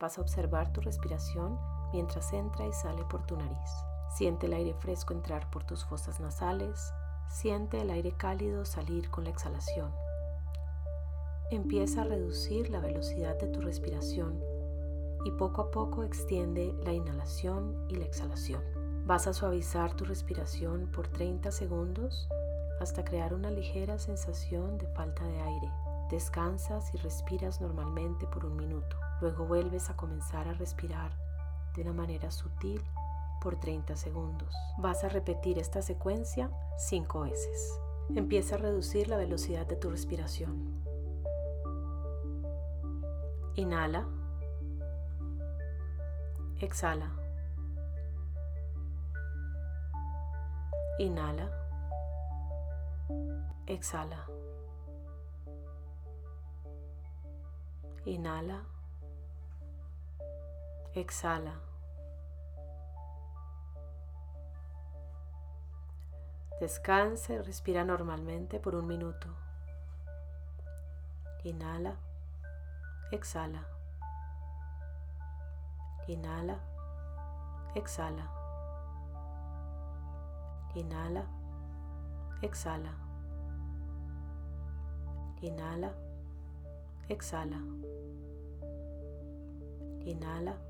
Vas a observar tu respiración mientras entra y sale por tu nariz. Siente el aire fresco entrar por tus fosas nasales. Siente el aire cálido salir con la exhalación. Empieza a reducir la velocidad de tu respiración y poco a poco extiende la inhalación y la exhalación. Vas a suavizar tu respiración por 30 segundos hasta crear una ligera sensación de falta de aire. Descansas y respiras normalmente por un minuto. Luego vuelves a comenzar a respirar de una manera sutil por 30 segundos. Vas a repetir esta secuencia 5 veces. Empieza a reducir la velocidad de tu respiración. Inhala. Exhala. Inhala. Exhala. Inhala. Exhala. Descansa y respira normalmente por un minuto. Inhala. Exhala. Inhala. Exhala. Inhala. Exhala. Inhala. Exhala. Inhala.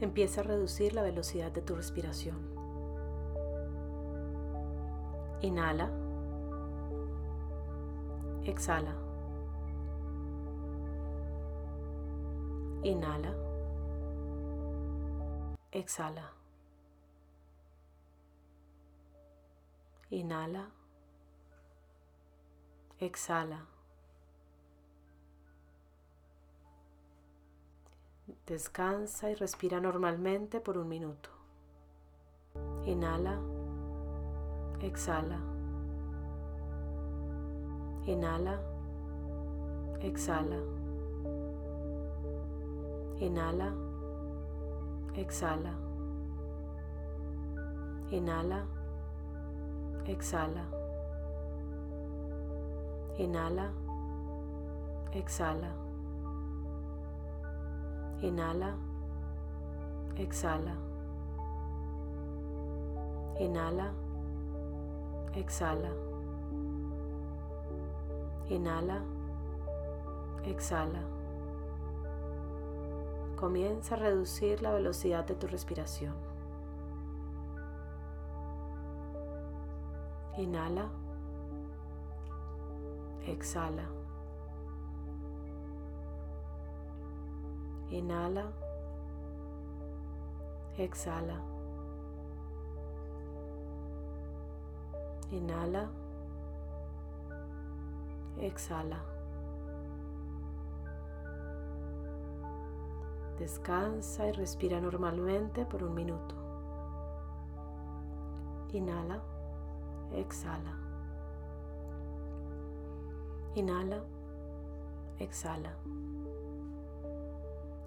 Empieza a reducir la velocidad de tu respiración. Inhala. Exhala. Inhala. Exhala. Inhala. Exhala. Descansa y respira normalmente por un minuto. Inhala. Exhala. Inhala. Exhala. Inhala. Exhala. Inhala. Exhala. Inhala. Exhala. Inhala. Exhala. Inhala. Exhala. Inhala. Exhala. Comienza a reducir la velocidad de tu respiración. Inhala. Exhala. Inhala. Exhala. Inhala. Exhala. Descansa y respira normalmente por un minuto. Inhala. Exhala. Inhala. Exhala.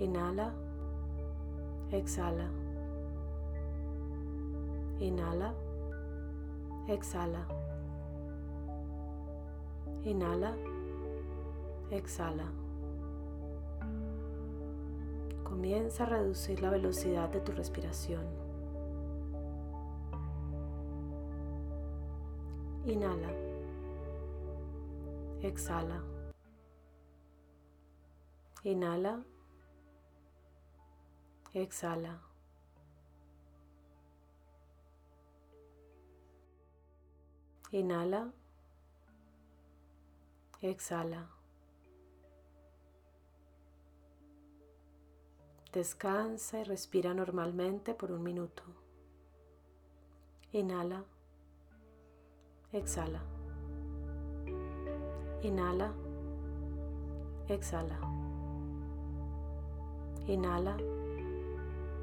Inhala. Exhala. Inhala. Exhala. Inhala. Exhala. Comienza a reducir la velocidad de tu respiración. Inhala. Exhala. Inhala. Exhala. Inhala. Exhala. Descansa y respira normalmente por un minuto. Inhala. Exhala. Inhala. Exhala. Inhala.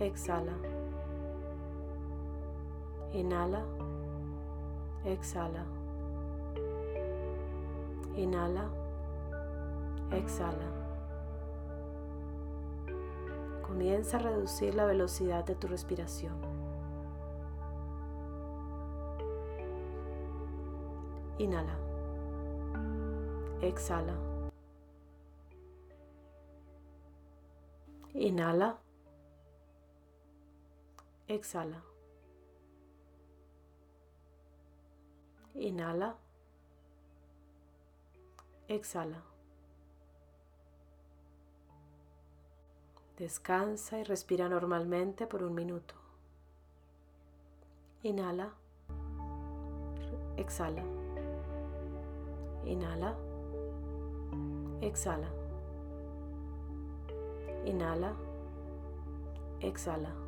Exhala. Inhala. Exhala. Inhala. Exhala. Comienza a reducir la velocidad de tu respiración. Inhala. Exhala. Inhala. Exhala. Inhala. Exhala. Descansa y respira normalmente por un minuto. Inhala. Exhala. Inhala. Exhala. Inhala. Exhala.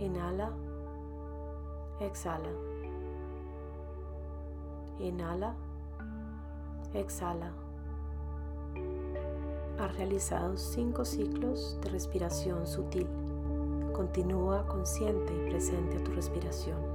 Inhala. Exhala. Inhala. Exhala. Has realizado cinco ciclos de respiración sutil. Continúa consciente y presente a tu respiración.